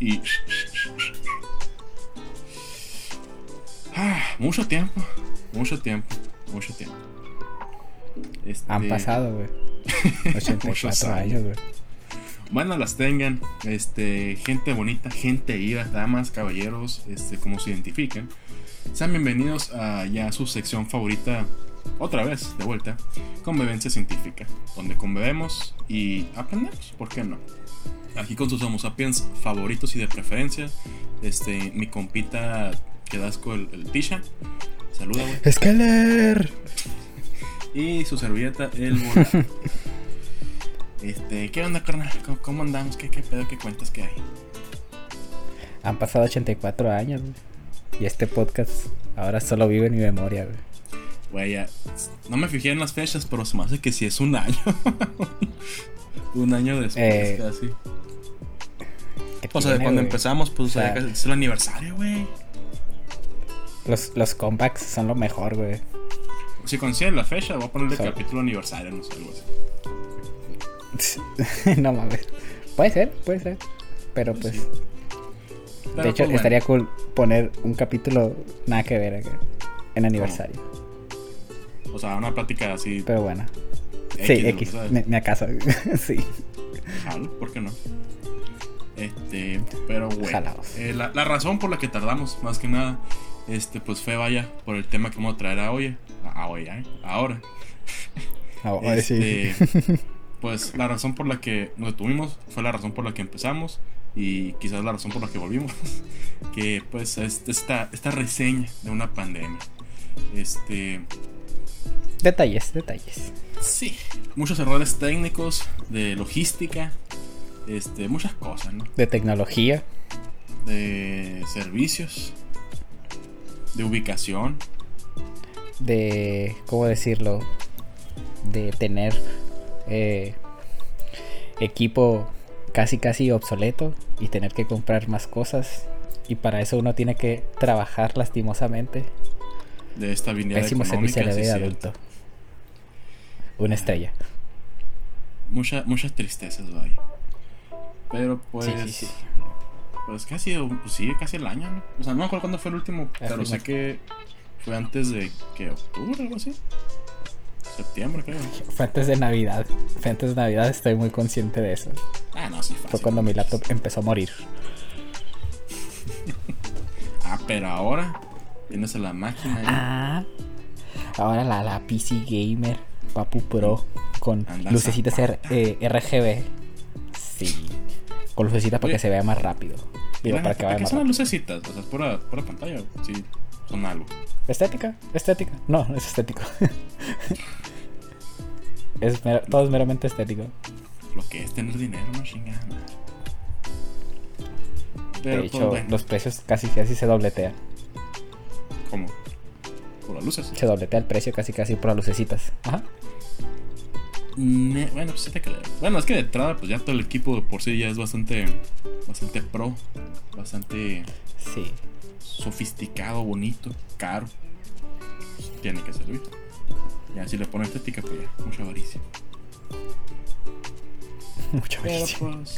y... Ah, mucho tiempo, mucho tiempo, mucho tiempo. Han Este, pasado, güey. 84 Muchos años, güey. Bueno, las tengan, este, gente bonita, gente viva, damas, caballeros, este, como se identifican. Sean bienvenidos a ya su sección favorita, otra vez, de vuelta, Convivencia Científica, donde convivemos y aprendemos, ¿por qué no? Aquí con sus Homo sapiens favoritos y de preferencia, este, mi compita que das con el, el Tisha, saluda, güey. ¡Skeller! Y su servilleta, el volar. Este, ¿qué onda, carnal? ¿Cómo, cómo andamos? ¿Qué, ¿Qué pedo? ¿Qué cuentas que hay? Han pasado 84 años, güey. Y este podcast ahora solo vive en mi memoria, güey. Güey, ya. No me fijé en las fechas, pero se me hace que sí es un año. un año después, Eh, casi. ¿Qué O sea, de cuando empezamos, pues O sea, es el aniversario, güey. Los, los comebacks son lo mejor, güey. Si coincide la fecha, voy a ponerle capítulo aniversario, no sé, algo así. no mames. Puede ser, puede ser. Pero pues. Sí. Pero, de hecho, pues, bueno. estaría cool poner un capítulo nada que ver acá, en aniversario. O sea, una plática así. Pero bueno. X, sí. X. Me, me acaso. sí. ¿por qué no? Este, pero bueno. Eh, la, la razón por la que tardamos, más que nada, este, pues fue vaya por el tema que vamos a traer a hoy. A, a hoy, ¿eh? Ahora. Ahora sí. Este, Pues la razón por la que nos detuvimos fue la razón por la que empezamos y quizás la razón por la que volvimos. que pues es esta, esta reseña de una pandemia. Este, Detalles, detalles. sí, muchos errores técnicos de logística, este, muchas cosas, ¿no? De tecnología. De servicios, de ubicación, De. ¿Cómo decirlo? De tener eh, equipo casi casi obsoleto y tener que comprar más cosas. Y para eso uno tiene que trabajar lastimosamente. de estabilidad Pésimo servicio vida cierto. adulto. Una estrella. Mucha- muchas tristezas, vaya. Pero pues. Sí, sí, sí. Pues casi, pues sí, casi el año, ¿no? O sea, no me acuerdo cuándo fue el último, pero sé que fue antes de que octubre, algo así. Septiembre, creo. Fue antes de Navidad. Fue antes de Navidad, estoy muy consciente de eso. Ah, no, sí, fácil. Fue cuando mi laptop empezó a morir. Ah, pero ahora tienes a la máquina. Ah. Ahora la, la PC Gamer Papu Pro con Anda lucecitas. R- eh, RGB. Sí. Con lucecitas para Oye. que se vea más rápido. Digo, para que vaya ¿Qué más son las lucecitas? O sea, es pura, pura pantalla. Sí, son algo. Estética, estética. No, es estético. es todo es meramente estético. Lo que es tener dinero, no chingada. Pero de pues hecho, bueno, los precios casi casi se dobletean. ¿cómo? Por las luces. Se dobletea el precio casi casi por las lucecitas. Ajá. Bueno, pues sí te creo. Bueno, es que de entrada, pues ya todo el equipo de por sí ya es bastante, bastante pro, bastante Sí. sofisticado, bonito, caro. Tiene que servir. Ya si le pone estética, pues ya, mucha avaricia. Mucho Pero beneficio. pues.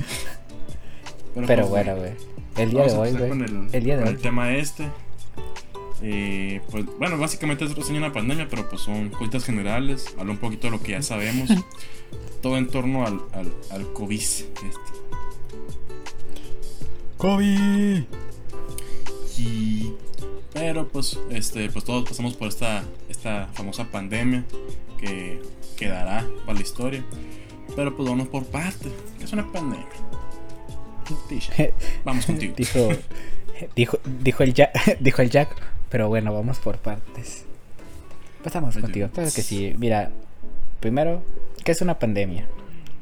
Pero pues, bueno, güey. El día Vamos de hoy, güey. con el, El día de con hoy. el tema este. Eh, pues bueno, básicamente es reseña de una pandemia, pero pues son cositas generales. Habla un poquito de lo que ya sabemos. todo en torno al, al, al COVID. Este. COVID. Y, pero pues, este, pues todos pasamos por esta, esta famosa pandemia que quedará para la historia. Pero pues vamos por partes. ¿Qué es una pandemia? Vamos contigo. dijo, dijo, dijo el Jack, dijo el Jack, pero bueno, vamos por partes. Pasamos contigo, claro que sí. Mira, primero, ¿qué es una pandemia?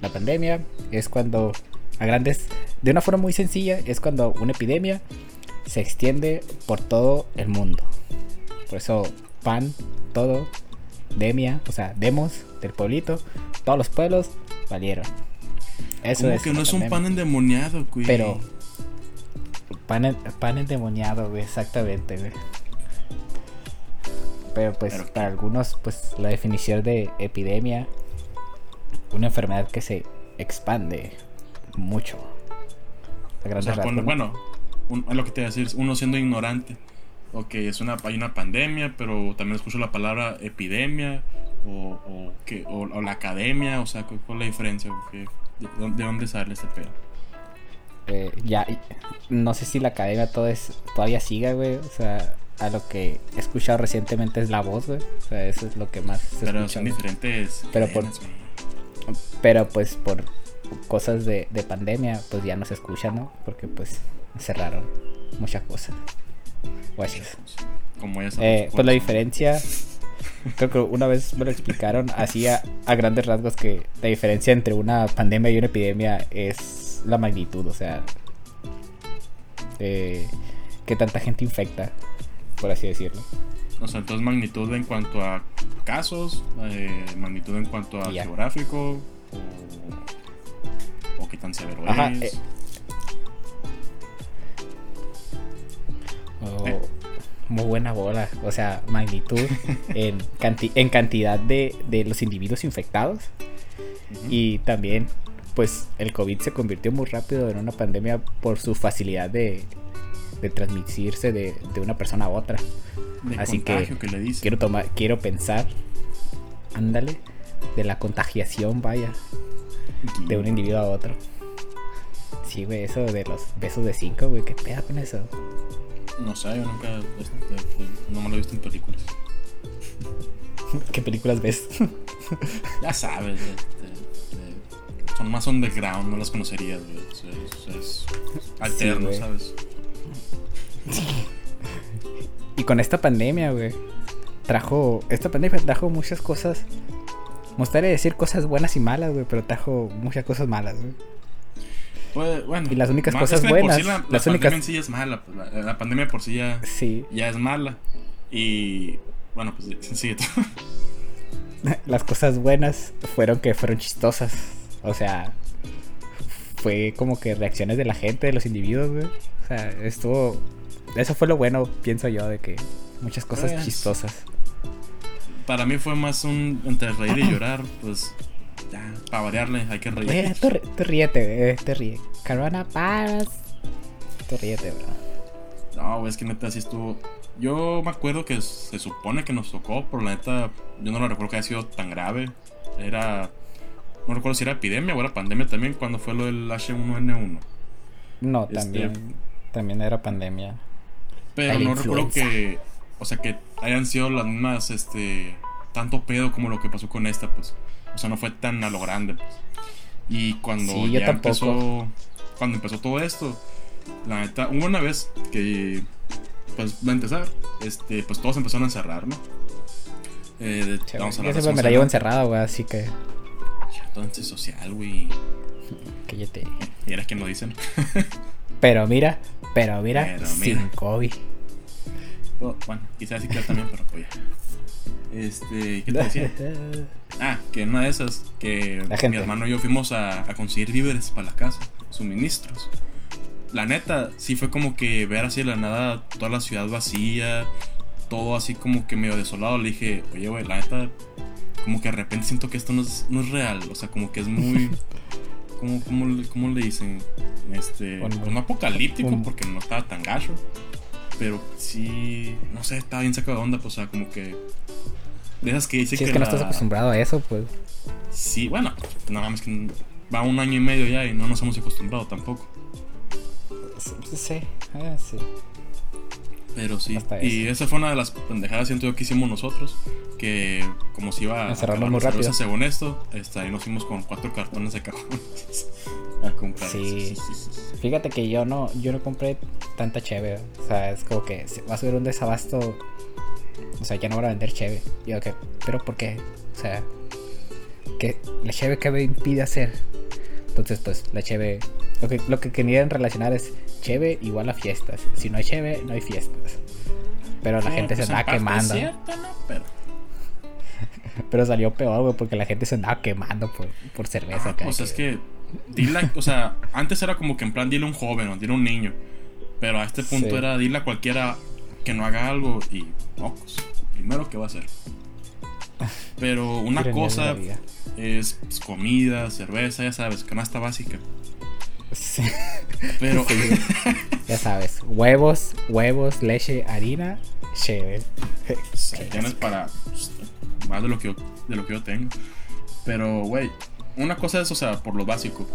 La pandemia es cuando, a grandes, de una forma muy sencilla, es cuando una epidemia se extiende por todo el mundo. Por eso, pan, todo, demia, o sea, demos del pueblito, todos los pueblos valieron. Eso Como es que no es un pan endemoniado, güey. Pero pan, en- pan endemoniado, güey, exactamente, güey. Pero pues Pero- para algunos, pues la definición de epidemia, una enfermedad que se expande mucho. o sea, bueno, lo que te voy a decir, uno siendo ignorante. Ok, es una, hay una pandemia, pero también escucho la palabra epidemia o, o, que, o, la academia, o sea, ¿cuál es la diferencia? ¿De, dónde sale este pedo? Eh, ya, no sé si la academia todo es, todavía siga, güey. O sea, a lo que he escuchado recientemente es la voz, güey. O sea, eso es lo que más se Pero son diferentes. Pero, por, pero pues por cosas de, de pandemia, pues ya no se escucha, ¿no? Porque pues cerraron muchas cosas. Como eh, pues la diferencia, creo que una vez me lo explicaron así a, grandes rasgos que la diferencia entre una pandemia y una epidemia es la magnitud, o sea, eh, que tanta gente infecta, por así decirlo. O sea, entonces magnitud en cuanto a casos, eh, magnitud en cuanto a geográfico, o, o qué tan severo es. Eh, muy buena bola. O sea, magnitud en, en cantidad de, los individuos infectados. Y también, pues, el COVID se convirtió muy rápido en una pandemia por su facilidad de, de transmitirse de, una persona a otra. Así que, quiero tomar, quiero pensar, ándale, de la contagiación, vaya, de un individuo a otro. Sí, güey, eso de los besos de cinco, güey, qué peda con eso. No sé, yo nunca. Este, no me lo he visto en películas. ¿Qué películas ves? ya sabes, son más underground, no las conocerías, Es, alterno, ¿sabes? Y con esta pandemia, güey, trajo. Esta pandemia trajo muchas cosas. Me gustaría decir cosas buenas y malas, güey, pero trajo muchas cosas malas, güey. Pues, bueno, y las únicas cosas buenas. la, las pandemia en sí es mala. Pues, la, pandemia por sí ya, ya es mala. Y bueno, pues sigue las cosas buenas fueron que fueron chistosas. O sea, fue como que reacciones de la gente, de los individuos, güey. O sea, estuvo. Eso fue lo bueno, pienso yo, de que muchas cosas pues, chistosas. Para mí fue más un entre reír y llorar, pues ya, para variarle, hay que reír. tú, ríete, te ríe. Corona Paz. Tú ríete, bro. No, es que neta, así estuvo. Yo me acuerdo que se supone que nos tocó, pero la neta, yo no lo recuerdo que haya sido tan grave. Era. No recuerdo si era epidemia o era pandemia también cuando fue lo del H1N1. No, este, también. también era pandemia. Pero no recuerdo que. O sea, que hayan sido las mismas, este. Tanto pedo como lo que pasó con esta, pues. O sea, no fue tan a lo grande. Pues. Y cuando ya empezó. Cuando empezó todo esto, la neta, hubo una vez que. Pues va a empezar. Este, pues todos empezaron a encerrar, ¿no? Eh, vamos a yo siempre me la llevo encerrada, güey, así que. Entonces social, güey. Cállate. Y eres quien lo dicen. pero mira, pero mira, sin COVID. bueno, quizás sí que también, pero pues este, ¿qué te decía? ah, que una de esas, que mi hermano y yo fuimos a, conseguir víveres para la casa, suministros. La neta, sí fue como que ver así de la nada toda la ciudad vacía, todo así como que medio desolado. Le dije, oye, güey, la neta, como que de repente siento que esto no es, no es real, o sea, como que es muy. ¿Cómo, cómo, le dicen? Este, pues no apocalíptico, porque no estaba tan gacho. Pero sí, no sé, estaba bien sacado de onda, pues, o sea, como que de esas que dice que. es que no estás acostumbrado a eso, pues. Sí, bueno, nada más que va un año y medio ya y no nos hemos acostumbrado tampoco. Sí, sí, sí. Pero sí. y esa fue una de las pendejadas, siento yo, que hicimos nosotros. Que como si iba a cerrarlo muy rápido. Según esto, este, ahí nos fuimos con cuatro cartones de cajón a comprar. Sí. Fíjate que yo no, yo no compré tanta chévere. O sea, es como que va a subir un desabasto o sea, ya no van a vender cheve. Y yo, ¿pero por qué? O sea, que la cheve que me impide hacer. Entonces, pues, la cheve. Lo que, lo que querían relacionar es cheve igual a fiestas. Si no hay cheve, no hay fiestas. Pero la gente se pues, andaba quemando. Pero... salió peor, güey, porque la gente se andaba quemando por, por cerveza. Ah, pues es que. Dile, o sea, antes era como que en plan dile a un joven o dile a un niño. Pero a este punto era dile a cualquiera que no haga algo y no, pues, primero que va a hacer. Pero una cosa es pues, comida, cerveza, ya sabes, canasta básica. Sí. Pero, Sí, ya sabes, huevos, huevos, leche, harina, cheve. ya no es para más de lo que yo, de lo que yo tengo. Pero, güey, una cosa es, o sea, por lo básico.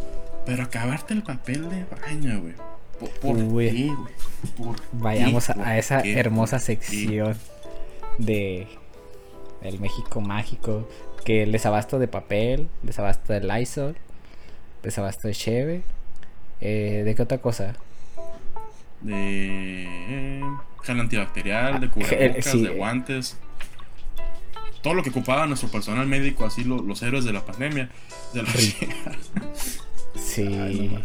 Pero acabarte el papel de baño, güey. ¿Por, por Uy. qué, güey? ¿Por Vayamos a, qué? a esa hermosa sección de el México mágico, que el desabasto de papel, desabasto de Lysol, desabasto de cheve, eh, ¿de qué otra cosa? De eh, gel antibacterial, de cubrebocas, sí, de guantes. Todo lo que ocupaba nuestro personal médico, así lo- los héroes de la pandemia. De la Sí. Ay,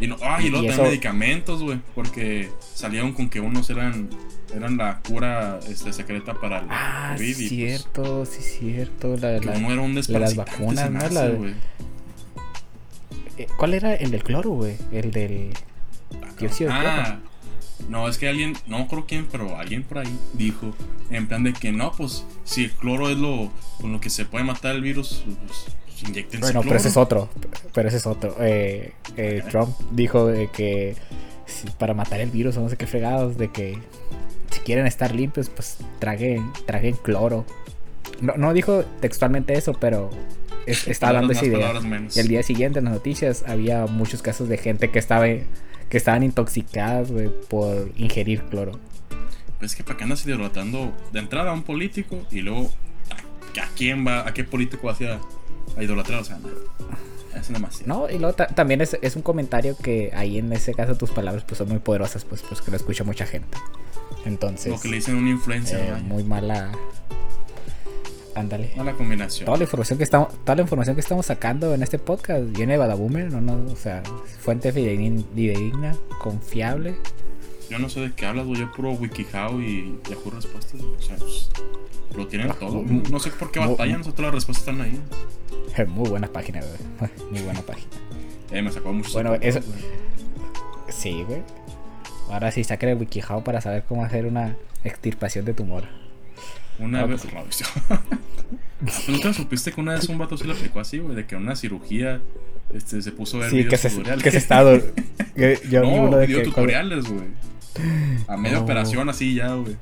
Y, no, ah, y luego también eso- medicamentos, güey. Porque salieron con que unos eran eran la cura este, secreta para el ah, COVID. pues, cierto, sí, cierto. La, que la- uno era un las vacunas, hace, La- güey. ¿Cuál era el del cloro, güey? El del dióxido de cloro. Ah, no, es que alguien, no creo quién, pero alguien por ahí dijo, en plan de que no, pues si el cloro es lo con lo que se puede matar el virus, pues, pues inyectense Bueno, pero cloro. ese es otro. Pero ese es otro. Eh, eh. Trump dijo de que si- para matar el virus o no sé qué fregados, de que si quieren estar limpios, pues traguen, traguen cloro. No, no dijo textualmente eso, pero es- estaba dando esa idea. Y al día siguiente en las noticias había muchos casos de gente que estaba que estaban intoxicadas, güey, por ingerir cloro. Pues es que para qué andas idolatrando de entrada a un político y luego a, a quién va, a qué político vas a, idolatrar, o sea, no, es demasiado. No, y luego ta- también es, es un comentario que ahí en ese caso tus palabras pues son muy poderosas, pues, pues que lo escucha mucha gente. Entonces, Lo que le dicen un influencer, eh, muy mala. Ándale. mala combinación. Toda la información que estamos, toda la información que estamos sacando en este podcast viene de Badabumer, no, no, o sea, fuente fidedigna, confiable. Yo no sé de qué hablas, güey, yo puro WikiHow y Yahoo Respuestas, o sea, pues, lo tienen Ah, todo. No sé por qué batallan, todas las respuestas están ahí. Muy buena página, güey. Muy buena página. Eh, me sacó mucho Bueno, eso- Sí, güey. Ahora sí, saquen el WikiHow para saber cómo hacer una extirpación de tumor. Una Ah, vez. pues- No. ¿Tú nunca supiste que una vez un vato se le aplicó así, güey? De que una cirugía este, se puso a ver Sí, videos que se, tutoriales. que se está... dur- que Yo no, uno de video que... tutoriales, güey. A media Oh. operación así ya, güey.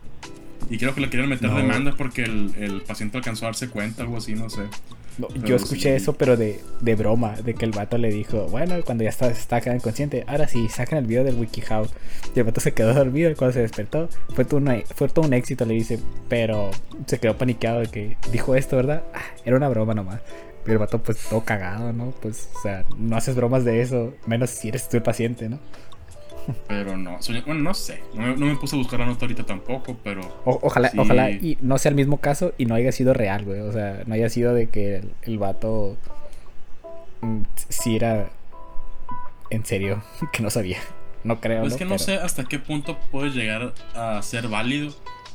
Y creo que le querían meter No. demanda porque el, el paciente alcanzó a darse cuenta, algo así, no sé. No, Pero yo escuché sí. eso, pero de, de broma, de que el vato le dijo, bueno, cuando ya está, está inconsciente, ahora sí, sacan el video del WikiHow. Y el vato se quedó dormido y cuando se despertó, fue todo, una- fue todo un éxito, le dice, pero se quedó paniqueado de que dijo esto, ¿verdad? Ah, era una broma nomás. Y el vato pues todo cagado, ¿no? Pues, o sea, no haces bromas de eso, menos si eres tú el paciente, ¿no? Pero no, bueno, no sé. No me, no me puse a buscar la nota ahorita tampoco, pero. O- ojalá, Sí. ojalá y no sea el mismo caso y no haya sido real, güey. O sea, no haya sido de que el, el vato mm, sí era en serio, que no sabía. No creo. Es ¿no? que no Pero- sé hasta qué punto puede llegar a ser válido.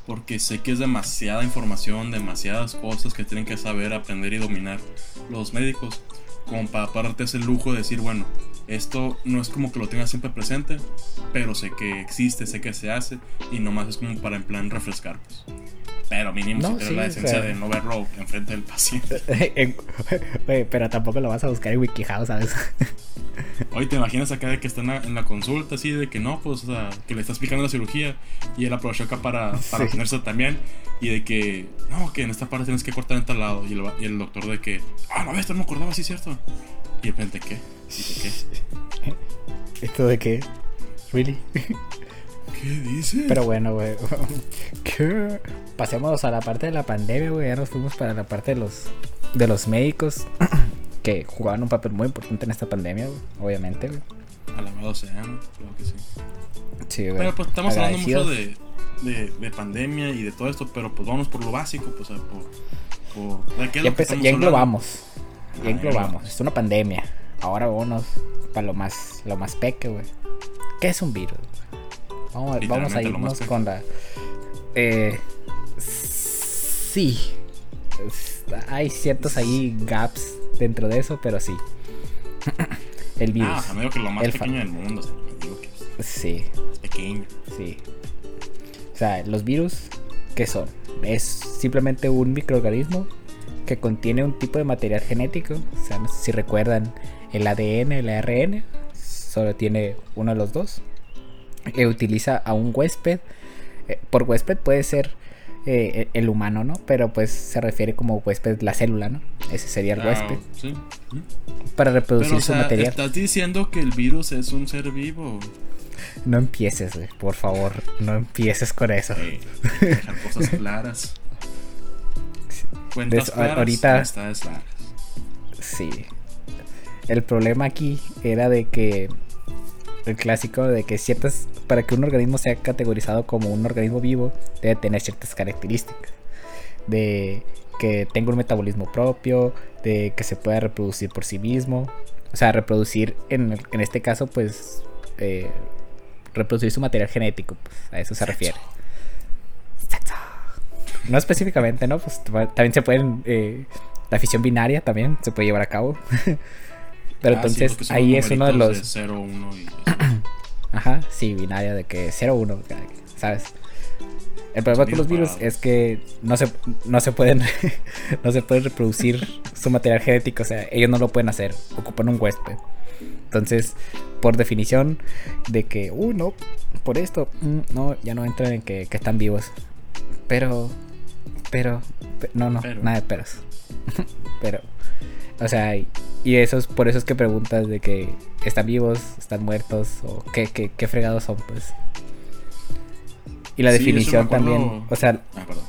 Porque sé que es demasiada información, demasiadas cosas que tienen que saber, aprender y dominar los médicos. Como para darte ese lujo de decir, bueno, esto no es como que lo tenga siempre presente, pero sé que existe, sé que se hace, y nomás es como para en plan refrescar. Pues. Pero mínimo No, si sí, la o sea- de no verlo enfrente del paciente. En- Güey, pero tampoco lo vas a buscar en WikiHow, ¿sabes? Hoy te imaginas acá de que está en la, consulta, así de que no, pues, o sea, que le estás explicando la cirugía y él aprovechó acá para, para Sí. ponerse también. Y de que, no, que en esta parte tienes que cortar en tal lado. Y el, y el doctor de que, ah, no, esto no me acordaba, sí, cierto. Y de repente, ¿qué? ¿Esto de qué? ¿Really? ¿qué? ¿Qué dice? Pero bueno, güey. ¿Qué? Pasemos a la parte de la pandemia, güey. Ya nos fuimos para la parte de los, de los médicos que jugaban un papel muy importante en esta pandemia, güey. Obviamente, güey. Alabado sean, claro que sí. Sí, güey. Pero pues estamos hablando mucho de, de, de pandemia y de todo esto, pero pues vamos por lo básico, pues, por. por ¿de qué es Ya, lo que estamos ya hablando? englobamos. Ah, Ya englobamos. Es una pandemia. Ahora vámonos para lo más, lo más peque, güey. ¿Qué es un virus? Vamos, a- vamos a irnos con la. Eh, sí. Es- Hay ciertos ahí gaps dentro de eso, pero sí. El virus. Ah, me digo que lo más El pequeño del mundo, que es Sí, pequeño. sí. O sea, los virus, ¿qué son? Es simplemente un microorganismo que contiene un tipo de material genético. O sea, no sé si recuerdan el ADN, el ARN. solo tiene uno de los dos. Eh, utiliza a un huésped. Eh, por huésped puede ser eh, el humano, ¿no? Pero pues se refiere como huésped la célula, ¿no? Ese sería el Ah, huésped. sí. Para reproducir Pero, o su material. estás diciendo que el virus es un ser vivo. No empieces, güey, por favor. No empieces con eso. Dejar cosas claras. Cuentas Des- claras, ahorita-. Sí. El problema aquí era de que el clásico de que ciertas para que un organismo sea categorizado como un organismo vivo debe tener ciertas características de que tenga un metabolismo propio, de que se pueda reproducir por sí mismo, o sea, reproducir en, en este caso pues eh, reproducir su material genético, pues, a eso se refiere. No específicamente, ¿no? Pues ta- también se pueden eh, la fisión binaria también se puede llevar a cabo. Pero Ah, entonces ahí es uno de los... 0, 1 y. Ajá, sí, binaria de que 0-1, ¿sabes? El problema con los virus es que no se, no se pueden no se pueden reproducir su material genético, o sea, ellos no lo pueden hacer, ocupan un huésped. Entonces, por definición de que, uh, no, por esto, mm, no, ya no entran en que, que están vivos. Pero, pero, pe- no, no, Pero. nada de peros. pero, o sea, y eso es por eso es que preguntas de que están vivos, están muertos o qué, qué, qué fregados son, pues. Y la Sí, definición acuerdo. también, o sea, Ah, perdón.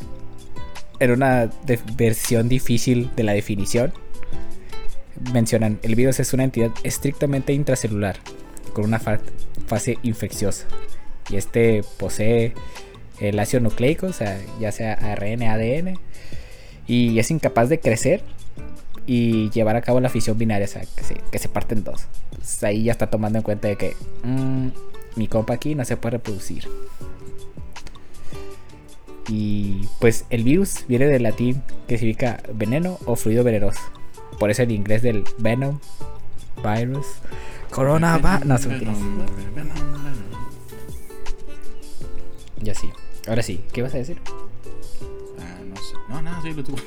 era una versión difícil de la definición. Mencionan, el virus es una entidad estrictamente intracelular, con una fa- fase infecciosa. Y este posee el ácido nucleico, o sea, ya sea ARN, ADN, y es incapaz de crecer y llevar a cabo la fisión binaria, o sea, que se, que se parte en dos. Entonces, ahí ya está tomando en cuenta de que mm, mi compa aquí no se puede reproducir. Y pues el virus viene del latín que significa veneno o fluido venenoso. Por eso el inglés del venom, virus, corona, va. No, se. Ya sí. Ahora sí, ¿qué vas a decir? Ah, no sé. No, nada, sí, lo tuve.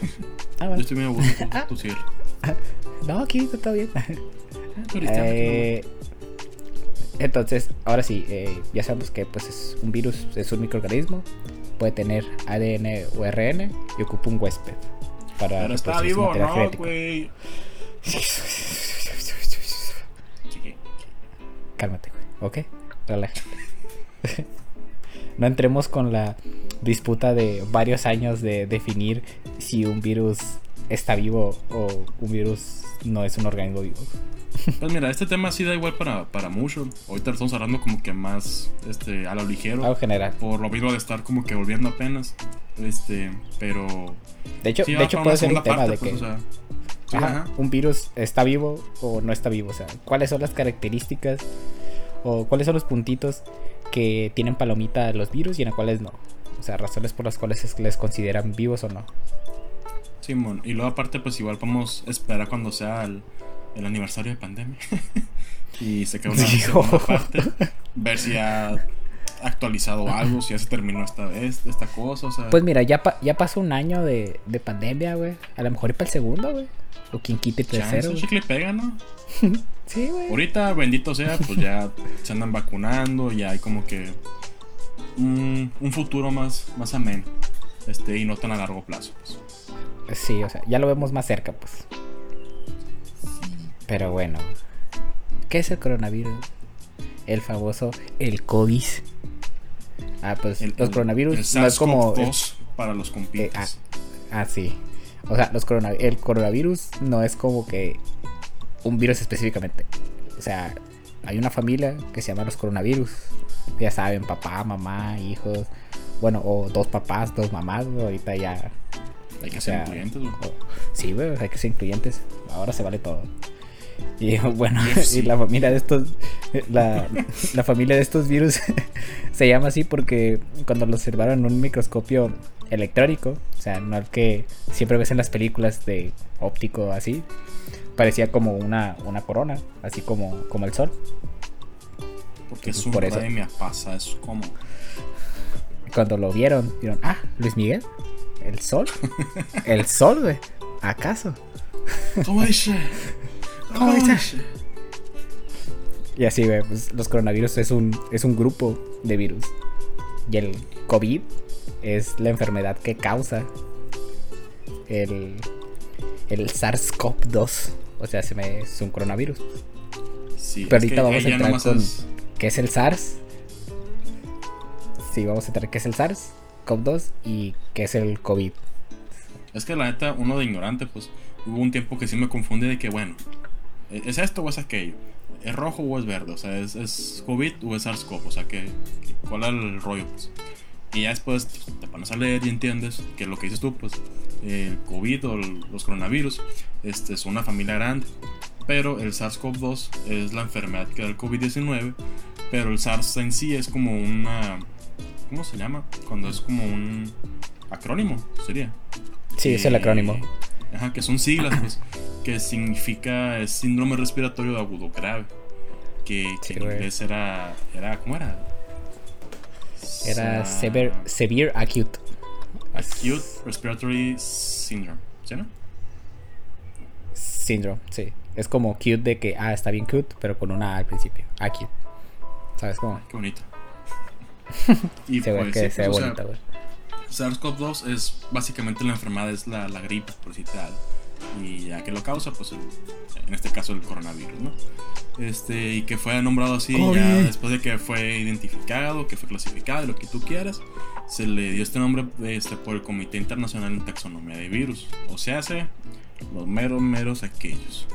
Ah, Yo vale. estoy medio aburrido. tú- Tú sí. No, aquí está todo bien. Ah, tú Eh, entonces, ahora sí, eh, ya sabemos que pues es un virus, es un microorganismo, puede tener ADN o RN y ocupa un huésped para Pero está vivo, ¿no, güey? Cálmate, güey, ¿ok? Relájate. No entremos con la disputa de varios años de definir si un virus está vivo o un virus no es un organismo vivo. Pues mira, este tema sí da igual para, para mucho. Ahorita lo estamos hablando como que más este, a lo ligero. Algo general. Por lo mismo de estar como que volviendo apenas. Este, pero. De hecho, sí de hecho puede ser un tema parte, de pues, que o sea, sí, ajá, ajá. un virus está vivo o no está vivo. O sea, cuáles son las características o cuáles son los puntitos que tienen palomita los virus y en las cuales no. O sea, razones por las cuales es que les consideran vivos o no. Simón. Y luego aparte, pues igual vamos a esperar cuando sea el, el aniversario de pandemia. y se queda una Sí. segunda parte. Ver si ha actualizado algo, si ya se terminó esta vez, esta cosa. O sea, Pues mira, ya, pa- ya pasó un año de, de pandemia, güey. A lo mejor y para el segundo, güey. O quien quite el tercero, un chicle pega, ¿no? Sí, güey. Ahorita, bendito sea, pues ya se andan vacunando, ya hay como que un, un futuro más, más ameno. Este, y no tan a largo plazo. Pues. Sí, o sea, ya lo vemos más cerca, pues. Pero bueno. ¿Qué es el coronavirus? El famoso, el COVID. Ah, pues El- los el- coronavirus el no es como... el- SARS-CoV-2 para los compitas. Ah, sí. O sea, los corona- el coronavirus no es como que un virus específicamente. O sea, hay una familia que se llama los coronavirus. Ya saben, papá, mamá, hijos. Bueno, o dos papás, dos mamás. Ahorita ya. hay que o ser incluyentes, o- sí, güey, hay que ser incluyentes. Ahora se vale todo. Y bueno, sí. y la familia de estos. La, la familia de estos virus se llama así porque cuando lo observaron en un microscopio electrónico, o sea, no el que siempre ves en las películas de óptico así, parecía como una, una corona, así como, como el sol. Porque es por eso. pasa, es como. Cuando lo vieron, vieron, ah, Luis Miguel, el sol, el sol, güey, ¿acaso? ¿Cómo dice? ¿Cómo dice? Y así, güey, pues los coronavirus es un, es un grupo de virus. Y el COVID es la enfermedad que causa el, el SARS-CoV-2. O sea, se me, es un coronavirus. Sí, Pero ahorita vamos a entrar con es- qué es el SARS. Sí, vamos a entrar qué es el SARS, CoV-2 y qué es el COVID. Es que la neta, uno de ignorante, pues hubo un tiempo que sí me confundí de que, bueno, ¿e-, ¿es esto o es aquello? ¿Es rojo o es verde? O sea, ¿es, es COVID o es SARS-CoV? O sea, ¿qué, qué- ¿cuál es el rollo? Pues? Y ya después te pones a leer y entiendes que lo que dices tú, pues el COVID o los coronavirus este, son una familia grande. Pero el SARS-CoV-2 es la enfermedad que da el COVID-19. Pero el SARS en sí es como una... ¿Cómo se llama? Cuando es como un acrónimo, sería. Sí, es el Eh, acrónimo. Ajá, que son siglas, pues, que significa síndrome respiratorio agudo grave. Que, en inglés era, era. ¿Cómo era? Era severe, severe acute. Acute Respiratory Syndrome. ¿Sí, no? Syndrome, sí. Es como cute de que, ah, está bien cute, pero con una A al principio. Acute. ¿Sabes cómo? Qué bonito. y Se ve pues, que sí, se ve pues, bonita, güey. SARS-CoV-2 es básicamente la enfermedad, es la, la gripe, por si tal. Y ya que lo causa, pues el- en este caso el coronavirus, ¿no? Este, y que fue nombrado así COVID. ya después de que fue identificado, que fue clasificado, lo que tú quieras, se le dio este nombre este, por el Comité Internacional en Taxonomía de Virus. O sea, hace los meros, meros aquellos.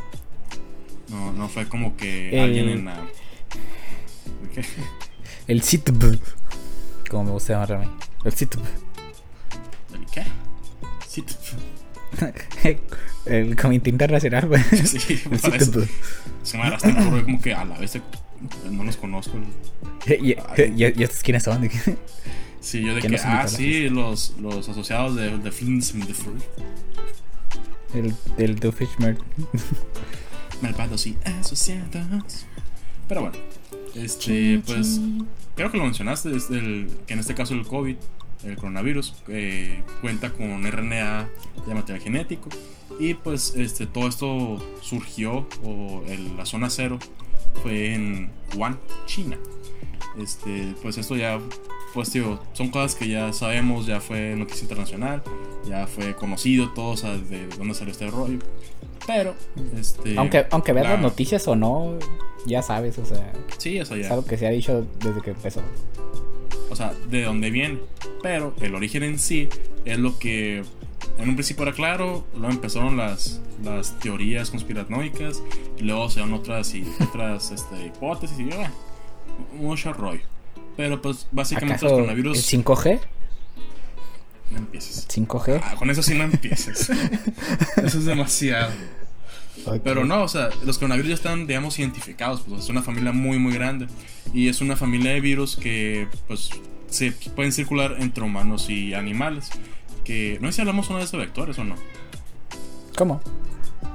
No, no fue como que El- alguien en la. ¿Qué? El CITB. Como me gusta llamarlo a mí. El CITB. ¿El qué? Sí, El Comité Internacional, güey. sí, parece. CITB. Se me hará un como que a la vez no los conozco. ¿Y, y, y- y estos quiénes son? Sí, yo de ¿Quién que, ah, sí, los, los asociados de, de Flins and the Fruit. El, el Doofenshmirtz. Malvados y asociados. Pero bueno, este, pues, creo que lo mencionaste, es el, que en este caso el COVID, el coronavirus, eh, cuenta con RNA de material genético. Y pues, este, todo esto surgió, o el- la zona cero, fue en Wuhan, China. Este, pues esto ya, pues tío, son cosas que ya sabemos, ya fue noticia internacional, ya fue conocido todos de dónde salió este rollo. Pero, este. Aunque, aunque veas la- las noticias o no, ya sabes, o sea, Sí, eso ya. es algo que se ha dicho desde que empezó. O sea, de dónde viene. Pero el origen en sí es lo que en un principio era claro, luego empezaron las, las teorías conspiranoicas, y luego se dan otras, y, otras este, hipótesis, y bueno, mucho rollo. Pero pues básicamente los ¿Acaso el coronavirus... 5G? No empieces. 5G. Ah, con eso sí no empieces. eso es demasiado. Pero no, o sea, los coronavirus ya están, digamos, identificados. Pues es una familia muy, muy grande. Y es una familia de virus que, pues, se pueden circular entre humanos y animales. Que no sé si hablamos una vez de vectores o no. ¿Cómo?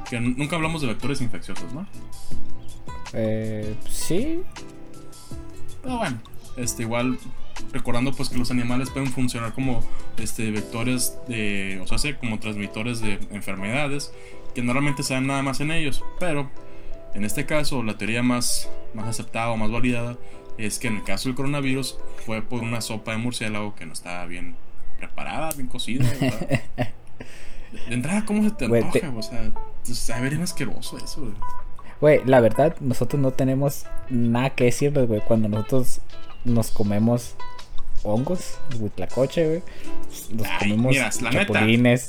Que nunca hablamos de vectores infecciosos, ¿no? Eh, sí. Pero bueno, este, igual recordando pues que los animales pueden funcionar como este, vectores de, o sea, como transmitores de enfermedades que normalmente se dan nada más en ellos, pero en este caso la teoría más, más aceptada o más validada es que en el caso del coronavirus fue por una sopa de murciélago que no estaba bien preparada, bien cocida. ¿verdad? De, entrada, ¿cómo se te antoja? te- O sea, sabe bien asqueroso eso. güey. La verdad, nosotros no tenemos nada que decirles, güey. Cuando nosotros nos comemos hongos, huitlacoche, güey. Nos Ay, comemos mira, chapulines,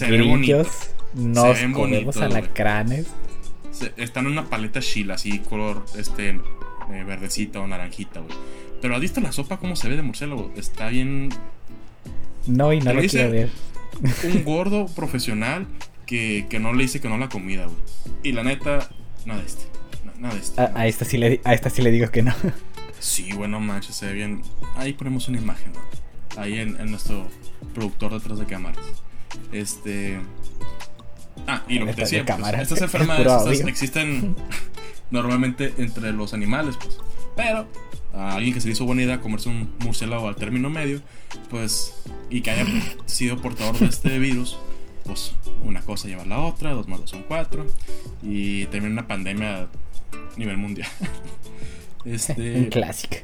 grillos, nos comemos bonitos, alacranes. Se- Están en una paleta chila, así color este eh, verdecita o naranjita, güey. Pero ¿has visto la sopa cómo se ve de murciélago? Está bien No, y no lo quiero ver. un gordo profesional que, que no le dice que no la comida, güey. Y la neta, nada de este. na- Nada de este. A, a esta sí le, a esta sí le digo que no. Sí, bueno, manches, se ve bien. Ahí ponemos una imagen, ¿no? Ahí en, en nuestro productor detrás de cámaras. Este. Ah, y lo que te de decía, pues, estas Es enfermedades estas existen normalmente entre los animales, pues. Pero a alguien que se le hizo buena idea comerse un murciélago al término medio, pues, y que haya sido portador de este virus, pues una cosa lleva a la otra, dos más dos son cuatro, y termina una pandemia nivel mundial. este. Un clásico.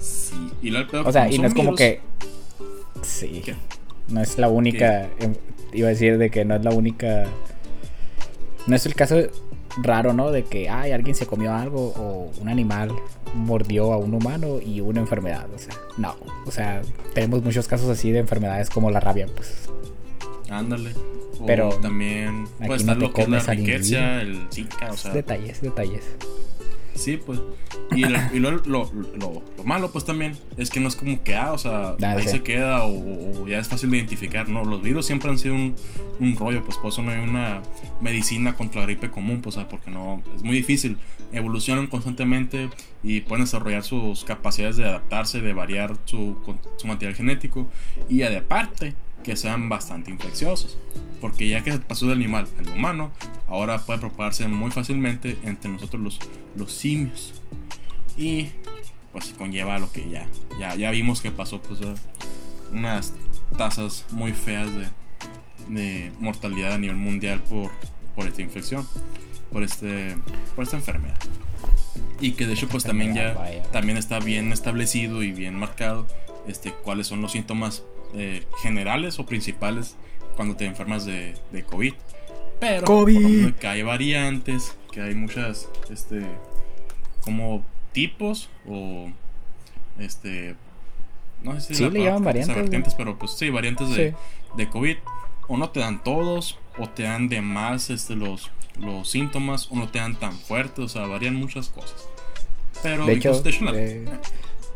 Sí. Y lo, o sea, y no es como que. Sí. No es la única. Em, iba a decir de que no es la única. No es el caso raro, ¿no? De que ay, alguien se comió algo o un animal mordió a un humano y una enfermedad. O sea, no. O sea, tenemos muchos casos así de enfermedades como la rabia, pues. Ándale. Pero también puede estar lo que es la riqueza, el Zika, o sea. Detalles, detalles. Sí, pues. Y, lo, lo, malo, pues también, es que no es como que, ah, o sea, ahí se queda o, ya es fácil de identificar. No, los virus siempre han sido un, un, rollo, pues por eso no hay una medicina contra la gripe común, pues, porque no, es muy difícil. Evolucionan constantemente y pueden desarrollar sus capacidades de adaptarse, de variar su, su material genético. Y aparte, que sean bastante infecciosos, porque ya que se pasó del animal al humano, ahora puede propagarse muy fácilmente entre nosotros los, los simios. Y pues conlleva lo que ya, ya, ya vimos que pasó, pues unas tasas muy feas de, de mortalidad a nivel mundial por, por esta infección, por, este, por esta enfermedad. Y que de hecho pues también ya también está bien establecido y bien marcado este, cuáles son los síntomas eh, generales o principales cuando te enfermas de, de COVID. Pero COVID. que hay variantes, que hay muchas, este, como tipos o, este, no sé si sí, le llaman variantes, pero pues sí, variantes de, de COVID. O no te dan todos, o te dan de más este, los, los síntomas, o no te dan tan fuertes, o sea, varían muchas cosas. Pero, de hecho, eh,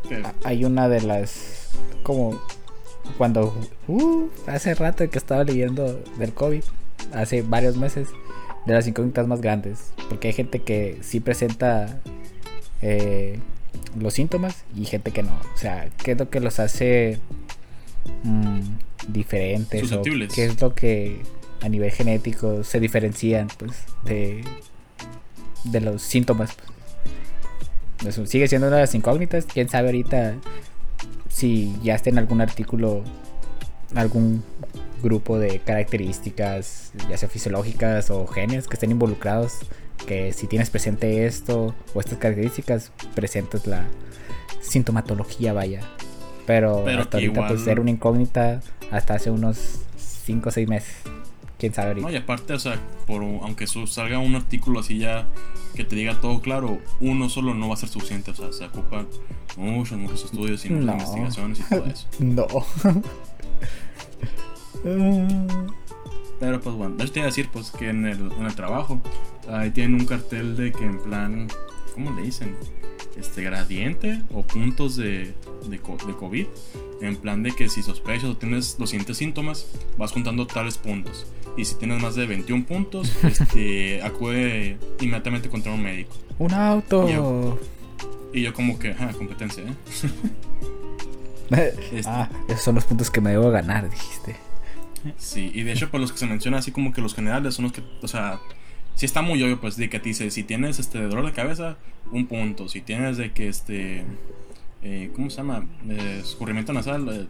hay una de las como cuando uh, hace rato que estaba leyendo del COVID, hace varios meses, de las incógnitas más grandes, porque hay gente que sí presenta eh, los síntomas y gente que no. O sea, ¿qué es lo que los hace mm, diferentes? O ¿Qué es lo que a nivel genético se diferencian pues, de, de los síntomas? Pues, sigue siendo una de las incógnitas. Quién sabe ahorita si ya está en algún artículo algún grupo de características, ya sea fisiológicas o genes que estén involucrados, que si tienes presente esto o estas características, presentes la sintomatología, vaya. Pero, hasta ahorita pues era una incógnita hasta hace unos 5 o 6 meses. Quién sabe ahorita. No, y aparte, o sea, por, aunque salga un artículo así ya que te diga todo claro, uno solo no va a ser suficiente. O sea, se ocupan muchos, muchos estudios y muchas investigaciones y todo eso. no. Pero pues bueno, yo te iba a decir pues que en el, en el trabajo ahí tienen un cartel de que en plan, ¿cómo le dicen? Este gradiente o puntos de, de, de COVID. En plan de que si sospechas o tienes los siguientes síntomas, vas contando tales puntos. Y si tienes más de 21 puntos, este, acude inmediatamente contra un médico. Un auto. Y yo, como que, ah, competencia, ¿eh? este. Ah, esos son los puntos que me debo ganar, dijiste. Sí, y de hecho, pues los que se menciona así como que los generales son los que, o sea, si está muy obvio, pues de que te dice, si tienes este dolor de cabeza, un punto. Si tienes de que este, eh, ¿cómo se llama? Eh, escurrimiento nasal, eh,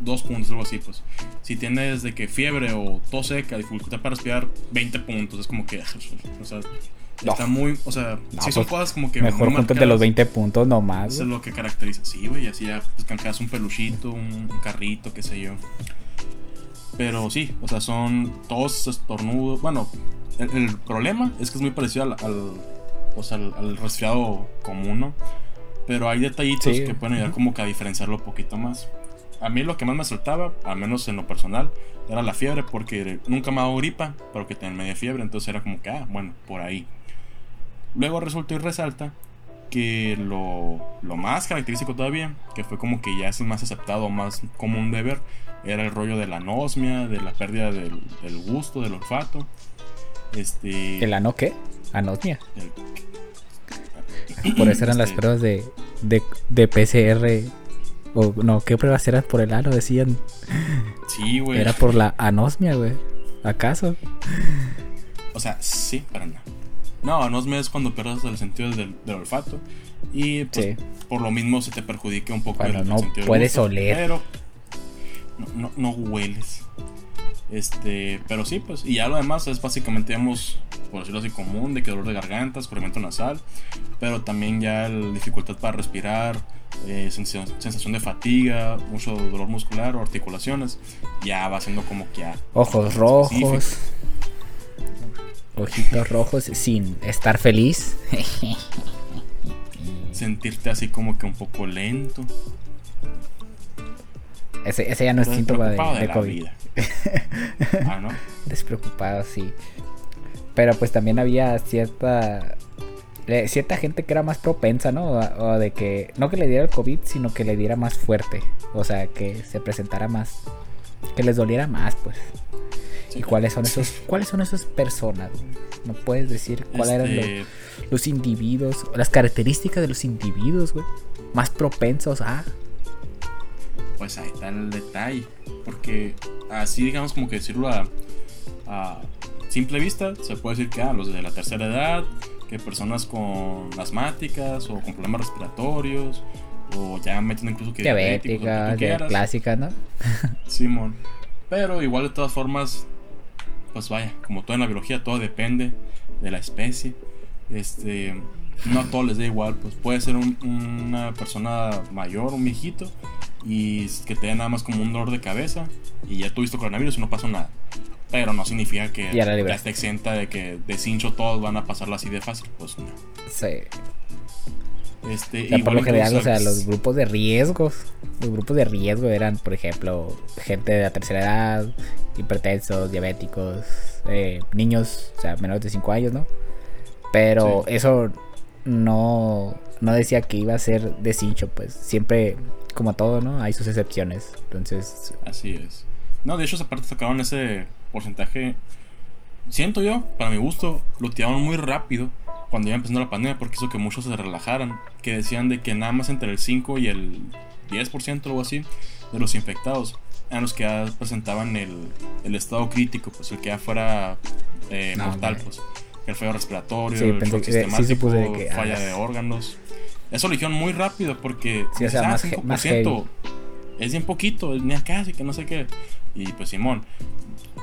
dos puntos, algo así, pues. Si tienes de que fiebre o tos seca, dificultad para respirar, 20 puntos. Es como que, o sea, está muy, o sea, si son pues, cosas como que... Mejor puntos de los 20 puntos nomás. Eso es lo que caracteriza, sí, güey, así ya, pues canjeas un peluchito, un carrito, qué sé yo. Pero sí, o sea, son todos estornudos. Bueno, el, problema es que es muy parecido al, al, resfriado común, ¿no? Pero hay detallitos que pueden ayudar como que a diferenciarlo un poquito más. A mí lo que más me saltaba, al menos en lo personal, era la fiebre, porque nunca me ha dado gripa, pero que tenía media fiebre, entonces era como que, ah, bueno, por ahí. Luego resulta y resalta que lo, lo, más característico todavía, que fue como que ya es más aceptado, más común de ver, era el rollo de la anosmia, de la pérdida del, gusto, del olfato. Este. ¿El ano qué? Anosmia. Por eso eran las este, pruebas de, de, de PCR. O no, ¿qué pruebas eran por el ano? Decían. Sí, güey. Era por la anosmia, güey. ¿Acaso? O sea, sí, para nada. No, anosmia es cuando pierdes el sentido del, olfato. Y pues, por lo mismo se te perjudica un poco el, no sentido puedes oler. Pero no, no, no hueles. Este, pero sí, pues, y ya lo demás es básicamente, hemos por decirlo así, común, de que dolor de garganta, escurrimiento nasal, pero también ya la dificultad para respirar, eh, sensación de fatiga, mucho dolor muscular o articulaciones, ya va siendo como que ya... Ojos rojos. Ojitos rojos sin estar feliz. Sentirte así como que un poco lento. Ese, ese ya no es síntoma de, de, COVID. ah, ¿no? Despreocupado, sí. Pero pues también había cierta cierta gente que era más propensa, ¿no? O, de que no que le diera el COVID, sino que le diera más fuerte. O sea, que se presentara más, que les doliera más, pues. ¿Y cuáles son esos, cuáles son esas personas? No puedes decir cuáles eran los, este los, individuos, las características de los individuos, güey, más propensos a. Pues ahí está el detalle, porque así digamos como que decirlo a, a simple vista, se puede decir que a ah, los de la tercera edad, que personas con asmáticas o con problemas respiratorios o ya metiendo incluso que diabéticas, clásicas, ¿no? Simón. Pero igual de todas formas, pues vaya, como todo en la biología, todo depende de la especie. Este, no a todos les da igual, pues puede ser una persona mayor, un viejito, y que te nada más como un dolor de cabeza y ya tuviste coronavirus y no pasó nada. Pero no significa que ya, esté exenta de que de cincho todos van a pasarlo así de fácil. Pues no. Sí. Este, y por lo general, o sea, los grupos de riesgos, los grupos de riesgo eran, por ejemplo, gente de la tercera edad, hipertensos, diabéticos, eh, niños, o sea, menores de 5 años, ¿no? Pero eso no, no decía que iba a ser de cincho, pues siempre, como todo, ¿no? Hay sus excepciones. Entonces. Así es. No, de hecho, aparte sacaron ese porcentaje, siento yo, para mi gusto, lo tiraron muy rápido cuando iba empezando la pandemia porque hizo que muchos se relajaran, que decían de que nada más entre el 5 y el 10% o algo así de los infectados eran los que ya presentaban el, el estado crítico, pues el que ya fuera eh, mortal, pues el fallo respiratorio, el fallo sistemático, falla de órganos. Eso lo dijeron muy rápido porque sí, o sea, más, 5% es bien poquito, es casi que no sé qué. Y pues Simón,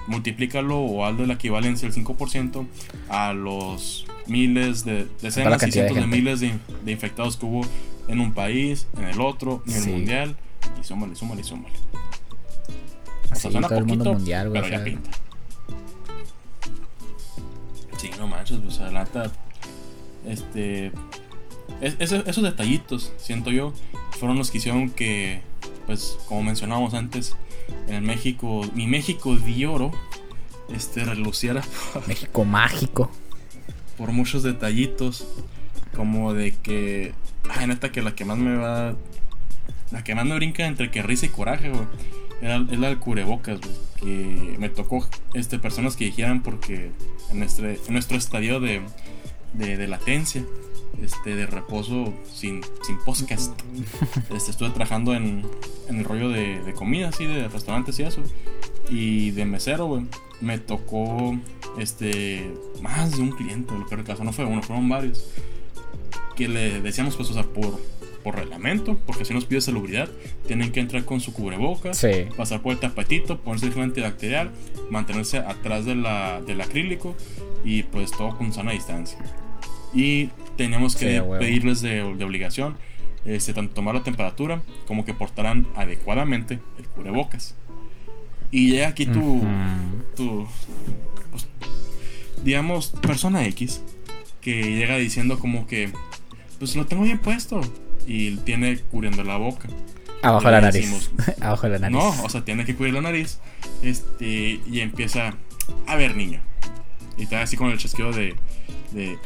multiplícalo o de la equivalencia del 5% a los miles de decenas y cientos de, miles de, infectados que hubo en un país, en el otro, en el mundial. Y súmale, súmale, súmale. O sea, suena todo poquito, el mundo mundial, pero ya pinta. Sí, no manches, pues adelanta. Este. esos detallitos, siento yo, fueron los que hicieron que, pues, como mencionábamos antes, en el México, mi México de oro, este, reluciera. México mágico. Por muchos detallitos, como de que, ay, neta, que la que más me va, la que más me brinca entre que risa y coraje, güey, es la del cubrebocas, güey, que me tocó, este, personas que dijeran porque en, este, en nuestro estadio de, de, latencia, este, de reposo sin, sin podcast. Este, estuve trabajando en, en el rollo de, de, comida, así, de restaurantes y eso. Y de mesero, güey. Me tocó este más de un cliente, lo peor caso no fue uno, fueron varios. Que le decíamos, pues, o sea, por, por reglamento, porque si nos pide salubridad, tienen que entrar con su cubrebocas, pasar por el tapetito, ponerse el gel antibacterial, mantenerse atrás de la, del acrílico y pues todo con sana distancia. Y teníamos que pedirles de, de obligación este, tanto tomar la temperatura como que portaran adecuadamente el cubrebocas. Y llega aquí tu, tu pues, digamos, persona X que llega diciendo como que, pues lo tengo bien puesto y tiene cubriendo la boca. Abajo la nariz. Abajo la nariz. No, o sea, tiene que cubrir la nariz. Este, y empieza, a ver, niño. Y está así con el chasquido de, de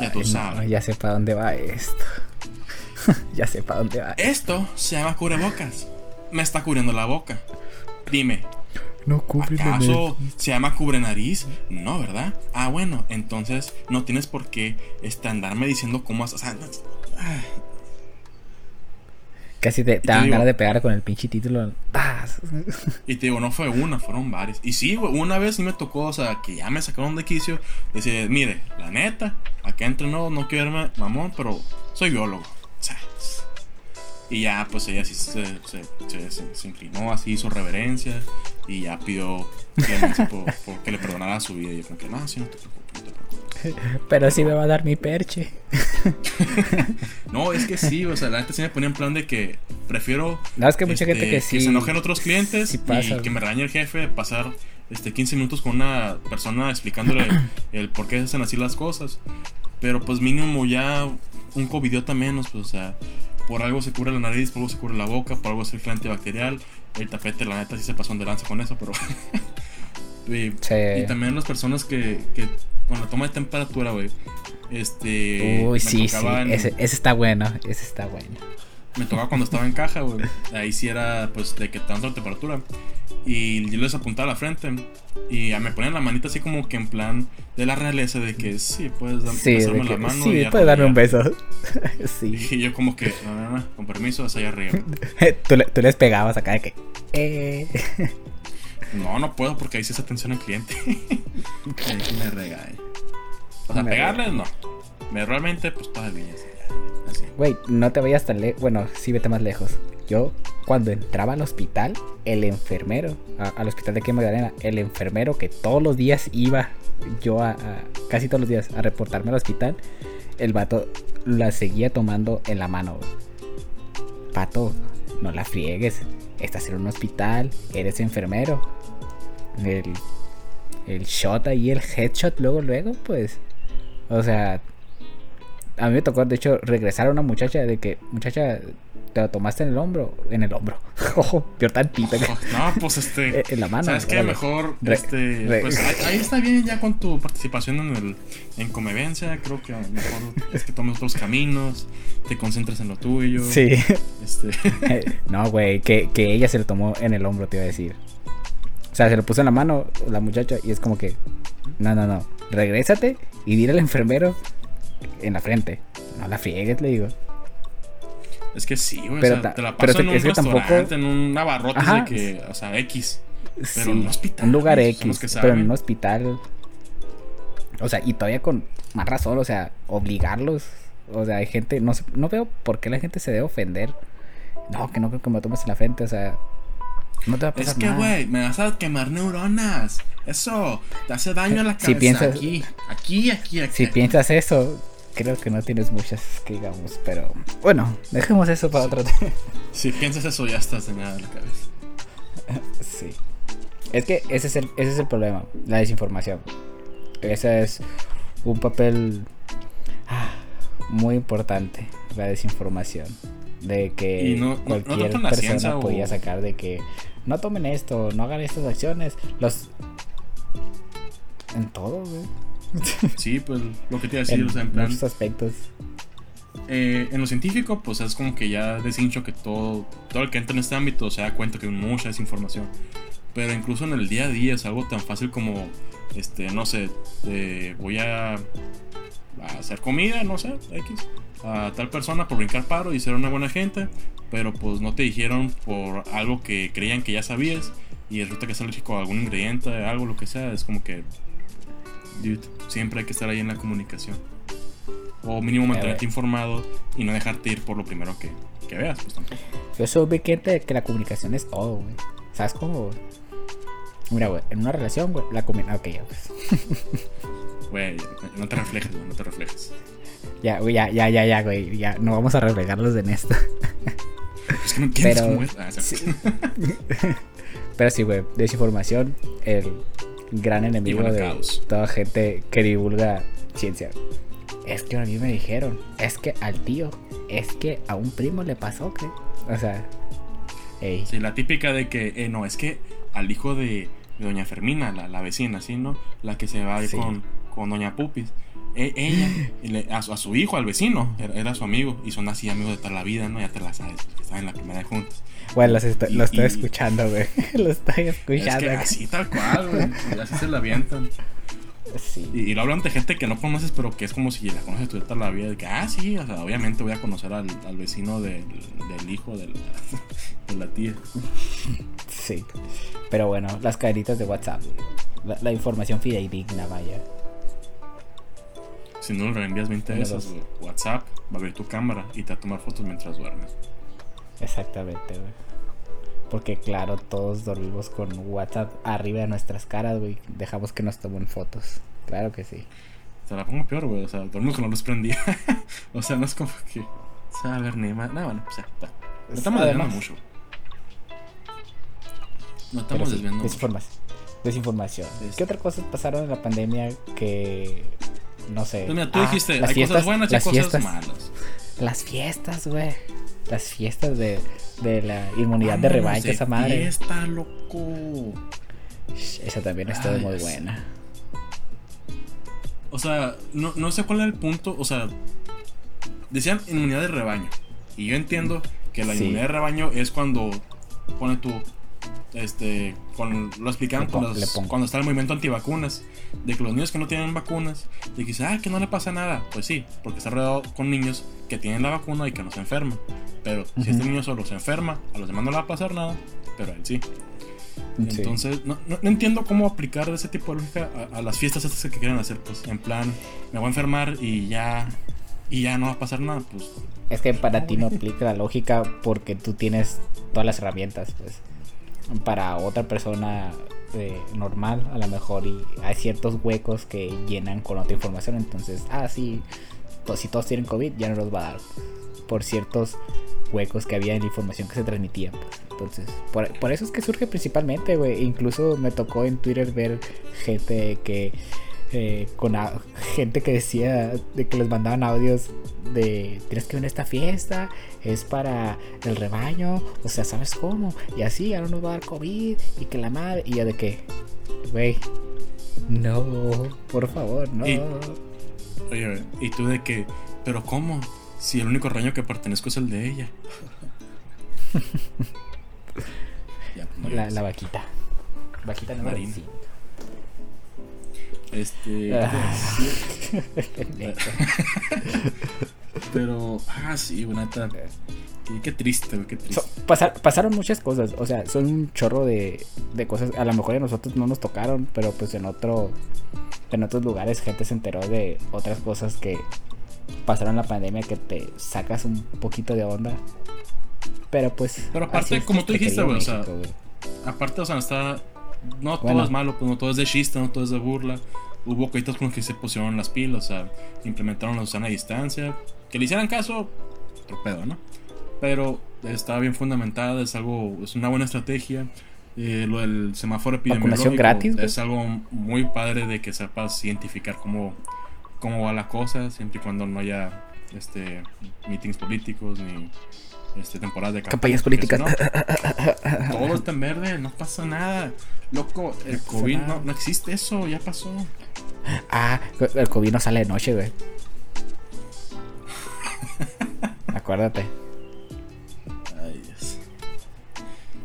ya tú sabes. ya sé para dónde va esto. ya sé para dónde va. Esto se llama cubrebocas. Me está cubriendo la boca. Dime. No cubre ¿Acaso se llama cubre nariz? No, ¿verdad? Ah, bueno, entonces no tienes por qué este, andarme diciendo cómo O sea, Casi te, te dan ganas de pegar con el pinche título. Y te digo, no fue una, fueron varias. Y sí, una vez sí me tocó, o sea, que ya me sacaron de quicio. Dice, mire, la neta, acá entre no, no quiero verme mamón, pero soy biólogo. Y ya, pues ella sí se, se, inclinó, así hizo reverencia y ya pidió por, que le perdonara su vida. Y yo, como que no, sí, no te preocupes. Pero sí me va a dar mi perche. no, es que sí, o sea, la gente sí me ponía en plan de que prefiero. No, es que mucha gente este, que sí. Que se enojen otros clientes sí pasa. y que me regañe el jefe, pasar este 15 minutos con una persona explicándole el por qué se hacen así las cosas. Pero pues mínimo ya un covidiota menos, pues, o sea, por algo se cubre la nariz, por algo se cubre la boca, por algo es el gel antibacterial. El tapete, la neta, sí se pasó de lanza con eso, pero. y, Sí. y también las personas que, que con la toma de temperatura, güey. Este. Uy, sí, sí. en- Ese, ese está bueno. Ese está bueno. me tocaba cuando estaba en caja, güey. Ahí sí era, pues, de que tanto la temperatura. Y yo les apuntaba a la frente. Y me ponían la manita así como que en plan de la realeza de que sí, puedes dar- Sí, de la que, mano. sí, y puedes darme un beso. sí. Y yo como que, no, no, no, con permiso, es allá arriba. tú, le- tú les pegabas acá de que. Eh. No, no puedo porque ahí sí es atención al cliente. Ahí sí me regaña. O sea, Me pegarles no. Me realmente, pues todavía así. Güey, no te vayas tan lejos. Bueno, sí, vete más lejos. Yo, cuando entraba al hospital, el enfermero, a- al hospital de aquí en Magdalena, el enfermero que todos los días iba, yo a, a- casi todos los días, a reportarme al hospital, el vato la seguía tomando en la mano. Pato, no la friegues. Estás en un hospital, eres enfermero. El, el shot ahí, el headshot, luego, luego, pues. O sea, a mí me tocó, de hecho, regresar a una muchacha de que, muchacha, te lo tomaste en el hombro, en el hombro. Ojo, peor tantito. No, pues este. En la mano. ¿Sabes órale. Mejor, Re- este, re- pues ahí, está bien ya con tu participación en el en Convivencia. Creo que mejor es que tomes otros caminos, te concentres en lo tuyo. Sí. Este, no, güey, que, que ella se lo tomó en el hombro, te iba a decir. O sea, se lo puso en la mano la muchacha y es como que, no, no, no, regrésate y dile al enfermero en la frente. No la friegues, le digo. es que sí, güey. Pero o sea, te la pero paso te- en un es que tampoco- en un abarrotes Ajá. de que, o sea, X. Pero sí, en un hospital, un lugar X, que pero en un hospital. O sea, y todavía con más razón, o sea, obligarlos. O sea, hay gente, no, no veo por qué la gente se debe ofender. No, que no creo que me lo tomes en la frente, o sea, no te va a pasar Es que, güey, me vas a quemar neuronas. Eso te hace daño a la cabeza. Si piensas- aquí, aquí, aquí, aquí. Si piensas eso, creo que no tienes muchas que digamos, pero bueno, dejemos eso para otro tema. Si piensas eso, ya estás dañada la cabeza. Sí. Es que ese es el, ese es el problema, la desinformación. Ese es un papel ah, muy importante, la desinformación. De que Y no- no- no cualquier persona ciencia o- podía sacar de que no tomen esto, no hagan estas acciones. Los. En todo, güey. Sí, pues lo que te iba a decir, En o sea, en plan, muchos aspectos. eh, en lo científico, pues es como que ya deshincho que todo, todo el que entra en este ámbito se da cuenta que hay mucha desinformación. Pero incluso en el día a día es algo tan fácil como, este, no sé, eh, voy a, a hacer comida, no sé, X, a tal persona por brincar paro y ser una buena gente, pero pues no te dijeron por algo que creían que ya sabías y resulta que es alérgico a algún ingrediente, algo, lo que sea, es como que, dude, siempre hay que estar ahí en la comunicación. O mínimo mantenerte informado y no dejarte ir por lo primero que, que veas, pues tampoco. Yo soy de que la comunicación es todo, güey. ¿Sabes cómo? Mira, güey, en una relación, güey, la comunicación. Ok, ya, pues. Güey, no te reflejes, güey, no te reflejes. Ya, güey, ya, ya, ya, ya, güey. Ya, no vamos a reflejarlos en esto. Es que no entiendes Pero- cómo es. Ah, sí. Pero sí, güey, desinformación, el gran enemigo de caos. toda gente que divulga ciencia. Es que a mí me dijeron, es que al tío, es que a un primo le pasó, que. O sea, ey. Sí, la típica de que, eh, no, es que al hijo de, de doña Fermina, la, la vecina, ¿sí, no? La que se va ahí Sí. con, con doña Pupis. E- ella, y le- a, su, a su hijo, al vecino, era, era su amigo, y son así amigos de toda la vida, ¿no? Ya te la sabes, están en la primera de juntos. Bueno, los estoy- lo estoy Y- escuchando, güey. Lo estoy Es escuchando. que así tal cual, güey. y Así se la avientan. Sí. Y, y lo hablan de gente que no conoces, pero que es como si la conoces tú toda la vida. De que, ah, sí, o sea, obviamente voy a conocer al, al vecino del, del hijo de la, de la tía. Sí. Pero bueno, las cadenitas de WhatsApp. La, la información fidedigna, vaya. Si no le reenvías 20 Uno, veces, WhatsApp va a abrir tu cámara y te va a tomar fotos mientras duermes. Exactamente, güey. Porque claro, todos dormimos con WhatsApp arriba de nuestras caras, güey. Dejamos que nos tomen fotos. Claro que sí. te la pongo peor, güey. O sea, dormimos con la luz prendida. o sea, no es como que. O sea, a ver, ni más. No, bueno, pues ya, está. No estamos desviando mucho. No estamos sí, desviando mucho. desinformación. Desinformación. Este- ¿Qué otras cosas pasaron en la pandemia que. No sé. Pues mira, tú Ah, dijiste, las hay fiestas, cosas buenas y cosas fiestas, malas. Las fiestas, güey. Las fiestas de, de la inmunidad de rebaño, esa madre. Fiesta, loco. Esa también Ay, muy buena. O sea, no, no sé cuál era el punto. O sea, decían inmunidad de rebaño. Y yo entiendo que la Sí. inmunidad de rebaño es cuando pone tu. Este, con, lo explicaban con los- cuando está el movimiento antivacunas. De que los niños que no tienen vacunas, de que dicen, ah, que no le pasa nada. Pues sí, porque está rodeado con niños que tienen la vacuna y que no se enferman. Pero si este niño solo se enferma, a los demás no le va a pasar nada, pero a él sí. Sí. Entonces, no, no- no entiendo cómo aplicar ese tipo de lógica a, a las fiestas estas que quieren hacer. Pues, en plan, me voy a enfermar y ya. Y ya no va a pasar nada. Pues, Es que para ti no aplica la lógica porque tú tienes todas las herramientas, pues. Para otra persona eh, normal, a lo mejor, y hay ciertos huecos que llenan con otra información. Entonces, ah, sí, si todos tienen COVID, ya no los va a dar. Por ciertos huecos que había en la información que se transmitía. pues. Entonces, por, por eso es que surge principalmente, güey. Incluso me tocó en Twitter ver gente que. Eh, con gente que decía de que les mandaban audios de tienes que venir a esta fiesta es para el rebaño o sea sabes cómo y así ya no nos va a dar covid y que la madre y ya de que güey no por favor no Y- oye, y tú de que, pero ¿cómo? Si el único rebaño que pertenezco es el de ella. ya, pues, la, la vaquita vaquita número. Este. Pero. Ah, sí, güey, neta. Qué, qué triste, qué triste. So- pasar- pasaron muchas cosas, o sea, son un chorro de, de cosas. A lo mejor a nosotros no nos tocaron, pero pues en otro, en otros lugares gente se enteró de otras cosas que pasaron en la pandemia que te sacas un poquito de onda. Pero pues. Pero aparte, como tú dijiste, güey, o sea. Aparte, o sea, está. No todo es malo, pues no todo es de chiste, no todo es de burla. Hubo coitos con los que se pusieron las pilas, o sea, implementaron la sana distancia. Que le hicieran caso, otro pedo, ¿no? Pero está bien fundamentada, es algo, es una buena estrategia. Eh, lo del semáforo epidemiológico gratis, es algo muy padre de que sepas identificar cómo, cómo va la cosa, siempre y cuando no haya este meetings políticos ni este, temporadas de Campañas si políticas. no, todo está en verde, no pasa nada. Loco, el COVID no, no existe eso, ya pasó. Ah, el COVID no sale de noche, güey. Acuérdate. Ay, Dios.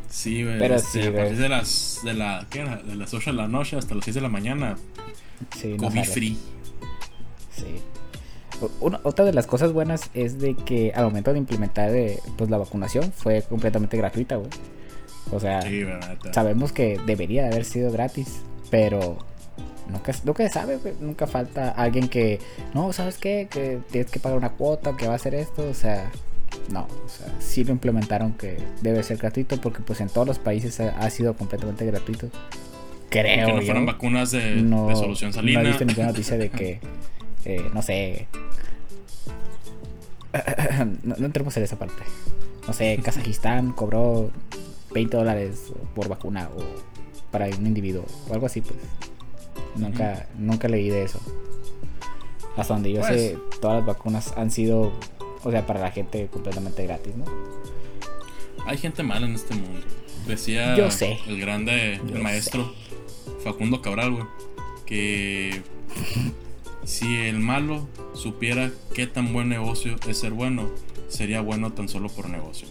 Sí, güey. Pero este, sí, a partir de las, de la, ¿qué era? De las 8 de la noche hasta las 6 de la mañana, Sí, COVID free. Sí. Una- otra de las cosas buenas es de que al momento de implementar eh, pues la vacunación fue completamente gratuita, güey. O sea, Sí, sabemos que debería de haber sido gratis, pero nunca, nunca se sabe, güey. Nunca falta alguien que, no, ¿sabes qué? Que tienes que pagar una cuota, que va a hacer esto, o sea, no, o sea, sí lo implementaron que debe ser gratuito porque pues en todos los países ha, ha sido completamente gratuito. Creo que no yo. fueron vacunas de, no, de solución no salina. he visto ninguna noticia de que, eh, no sé. No, no entremos en esa parte. No sé, Kazajistán cobró 20 dólares por vacuna o para un individuo o algo así, pues. Nunca, nunca leí de eso. Hasta donde yo Pues. sé, todas las vacunas han sido, o sea, para la gente completamente gratis, ¿no? Hay gente mala en este mundo. Decía Yo sé. el grande, Yo el maestro Facundo Cabral, güey, que si el malo supiera qué tan buen negocio es ser bueno, sería bueno tan solo por negocio.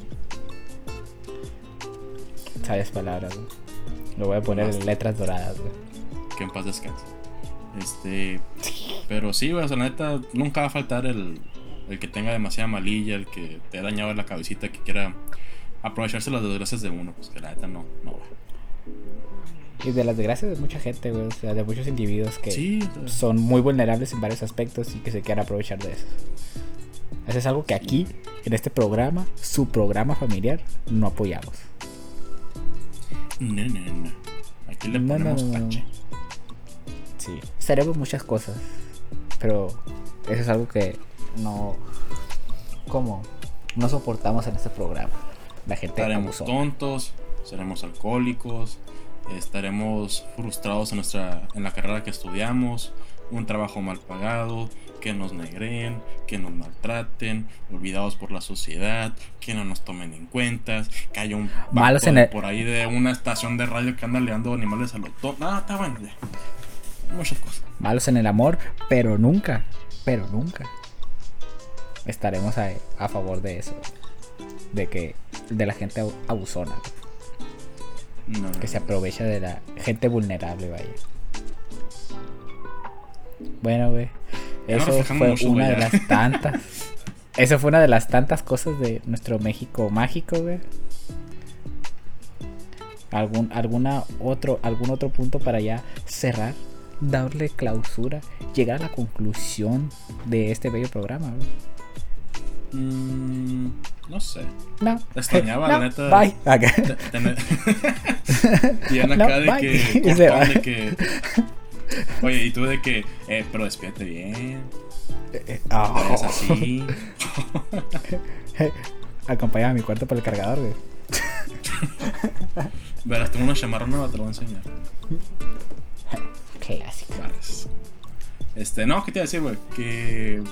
Sabias palabras, güey. Lo voy a poner en letras doradas, güey. Que en paz descanse. Este, pero sí, güey, o sea, la neta, nunca va a faltar el, el que tenga demasiada malilla, el que te ha dañado la cabecita, que quiera aprovecharse las desgracias de uno, pues que la neta no, no va. Y de las desgracias de mucha gente, güey. O sea, de muchos individuos que Sí, son muy vulnerables en varios aspectos y que se quieran aprovechar de eso. Eso es algo que aquí, en este programa, su programa familiar, no apoyamos. no, no, no. Aquí le No, no, ponemos no, no. pache. Sí. Seremos muchas cosas, Pero eso es algo que no. ¿Cómo? No soportamos en este programa. La gente abusona. tontos, seremos alcohólicos, estaremos frustrados en, nuestra, en la carrera que estudiamos, un trabajo mal pagado, que nos negreen, que nos maltraten, olvidados por la sociedad, que no nos tomen en cuenta, que haya un Malos en el- por ahí de una estación de radio que anda leando animales a lo tonto. Ah, está bueno, ya. Muchas cosas. Malos en el amor, pero nunca, pero nunca estaremos a, a favor de eso. De que de la gente abu- abusona, No, que se aprovecha de la gente vulnerable, vaya. Bueno, güey. Eso fue mucho, una de las tantas. Eso fue una de las tantas cosas de nuestro México mágico, güey. ¿Algún, alguna otro, ¿Algún otro punto para ya cerrar? Darle clausura. Llegar a la conclusión de este bello programa, güey. Mm, no sé. No. Extrañaba, No, la neta. Bye. Acá. No, acá de que, Y se cortón va. de que oye y tú de que eh, pero despídete bien Ah, no vayas así Acompáñame a mi cuarto para el cargador, güey. verás tengo una chamarra nueva te lo voy a enseñar Clásico. Este no qué te iba a decir güey que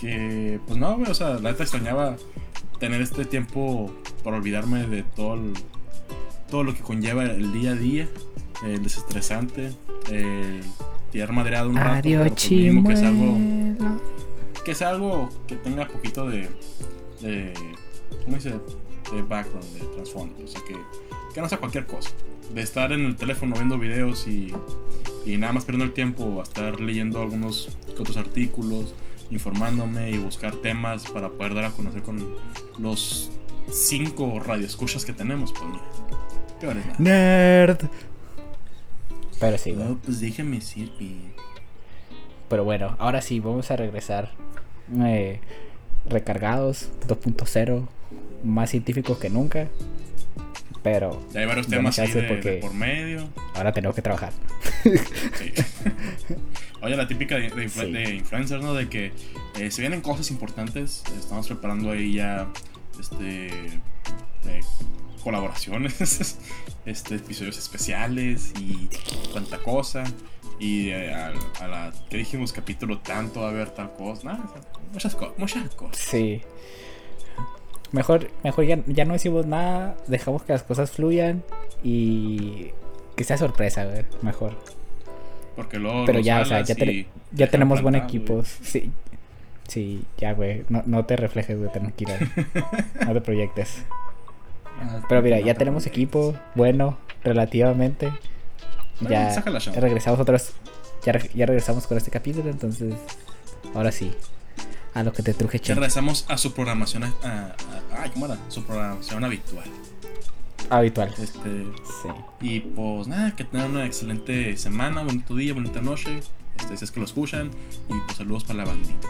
que pues no güey o sea la neta extrañaba tener este tiempo para olvidarme de todo el- todo lo que conlleva el día a día el desestresante el tirar madreado un rato Adiós, pero pues mínimo que es algo que sea algo que tenga poquito de, de ¿cómo dice? de background, de trasfondo, o sea que, que no sea cualquier cosa, de estar en el teléfono viendo videos y, y nada más perdiendo el tiempo a estar leyendo algunos otros artículos, informándome y buscar temas para poder dar a conocer con los cinco radioescuchas que tenemos, pues mira, qué vale nada. Nerd. Pero sí. No, pues déjame sirve. Pero bueno, ahora sí, vamos a regresar eh, recargados 2.0, más científicos que nunca. Pero Ya hay varios temas ahí de, porque- de por medio. ahora tenemos que trabajar. Sí. Oye, la típica de, de influ- Sí. de influencers, ¿no? De que eh, se vienen cosas importantes. Estamos preparando ahí ya este eh, colaboraciones, este episodios especiales y cuánta cosa. Y eh, a, a la que dijimos capítulo tanto va a haber tal cosa. Nada, muchas, co- muchas cosas. Sí. Mejor, mejor ya, ya no decimos nada, dejamos que las cosas fluyan y que sea sorpresa, güey, mejor. Porque luego. Pero ya, o sea, ya, te- ya tenemos buen equipo. güey. Sí, sí, ya, güey, no, no te reflejes, güey, tranquilo. no te proyectes. Ah, Pero mira, ya te tenemos equipo bueno, relativamente. Ya regresamos otros. Ya, re- ya regresamos con este capítulo, entonces. Ahora sí. A lo que te truje, Ya regresamos a su programación. A, a- a- ay, ¿cómo era? Su programación habitual. Habitual. Este. Sí. Y pues nada, que tengan una excelente semana, bonito día, bonita noche. Este, si es que lo escuchan. Y pues saludos para la bandita.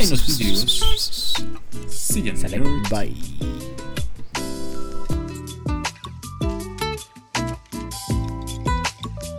En los videos. Siguiente. Sale, bye.